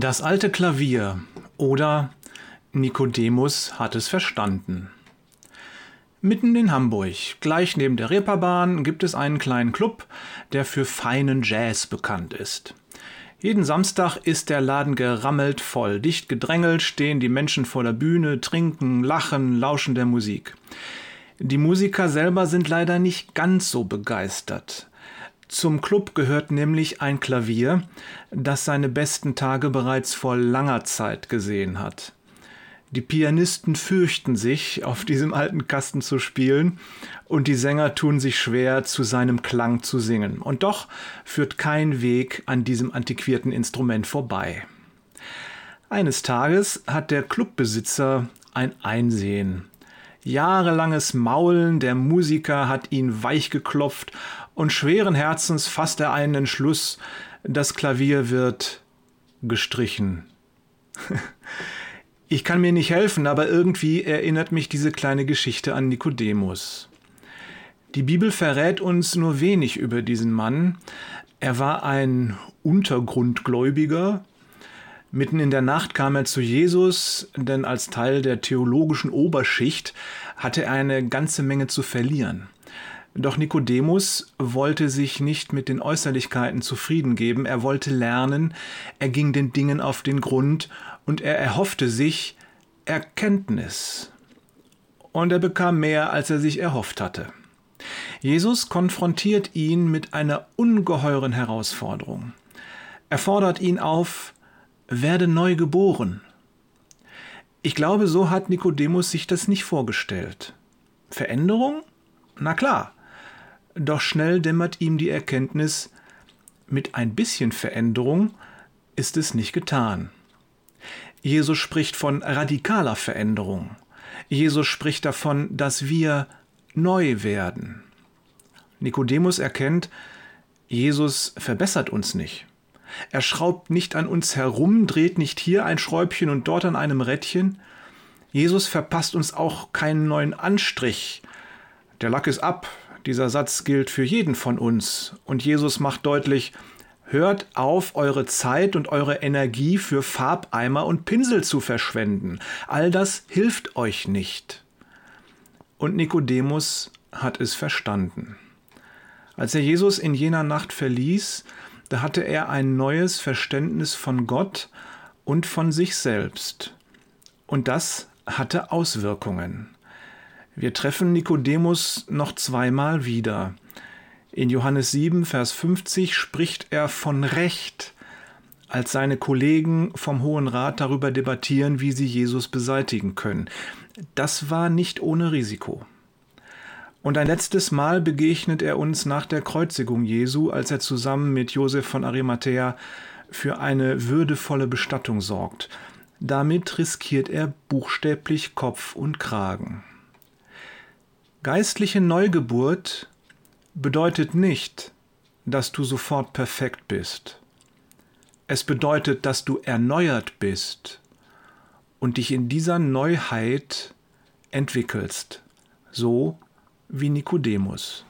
Das alte Klavier oder Nikodemus hat es verstanden. Mitten in Hamburg, gleich neben der Reeperbahn, gibt es einen kleinen Club, der für feinen Jazz bekannt ist. Jeden Samstag ist der Laden gerammelt voll. Dicht gedrängelt stehen die Menschen vor der Bühne, trinken, lachen, lauschen der Musik. Die Musiker selber sind leider nicht ganz so begeistert. Zum Club gehört nämlich ein Klavier, das seine besten Tage bereits vor langer Zeit gesehen hat. Die Pianisten fürchten sich, auf diesem alten Kasten zu spielen, und die Sänger tun sich schwer, zu seinem Klang zu singen. Und doch führt kein Weg an diesem antiquierten Instrument vorbei. Eines Tages hat der Clubbesitzer ein Einsehen. Jahrelanges Maulen der Musiker hat ihn weichgeklopft und schweren Herzens fasst er einen Entschluss, das Klavier wird gestrichen. ich kann mir nicht helfen, aber irgendwie erinnert mich diese kleine Geschichte an Nikodemus. Die Bibel verrät uns nur wenig über diesen Mann. Er war ein Untergrundgläubiger, Mitten in der Nacht kam er zu Jesus, denn als Teil der theologischen Oberschicht hatte er eine ganze Menge zu verlieren. Doch Nikodemus wollte sich nicht mit den Äußerlichkeiten zufrieden geben, er wollte lernen, er ging den Dingen auf den Grund und er erhoffte sich Erkenntnis. Und er bekam mehr, als er sich erhofft hatte. Jesus konfrontiert ihn mit einer ungeheuren Herausforderung. Er fordert ihn auf, werde neu geboren. Ich glaube, so hat Nikodemus sich das nicht vorgestellt. Veränderung? Na klar. Doch schnell dämmert ihm die Erkenntnis, mit ein bisschen Veränderung ist es nicht getan. Jesus spricht von radikaler Veränderung. Jesus spricht davon, dass wir neu werden. Nikodemus erkennt, Jesus verbessert uns nicht. Er schraubt nicht an uns herum, dreht nicht hier ein Schräubchen und dort an einem Rädchen. Jesus verpasst uns auch keinen neuen Anstrich. Der Lack ist ab. Dieser Satz gilt für jeden von uns. Und Jesus macht deutlich, hört auf, eure Zeit und eure Energie für Farbeimer und Pinsel zu verschwenden. All das hilft euch nicht. Und Nikodemus hat es verstanden. Als er Jesus in jener Nacht verließ, da hatte er ein neues Verständnis von Gott und von sich selbst. Und das hatte Auswirkungen. Wir treffen Nikodemus noch zweimal wieder. In Johannes 7, Vers 50 spricht er von Recht, als seine Kollegen vom Hohen Rat darüber debattieren, wie sie Jesus beseitigen können. Das war nicht ohne Risiko. Und ein letztes Mal begegnet er uns nach der Kreuzigung Jesu, als er zusammen mit Josef von Arimathea für eine würdevolle Bestattung sorgt. Damit riskiert er buchstäblich Kopf und Kragen. Geistliche Neugeburt bedeutet nicht, dass du sofort perfekt bist. Es bedeutet, dass du erneuert bist und dich in dieser Neuheit entwickelst, so wie Nikodemus.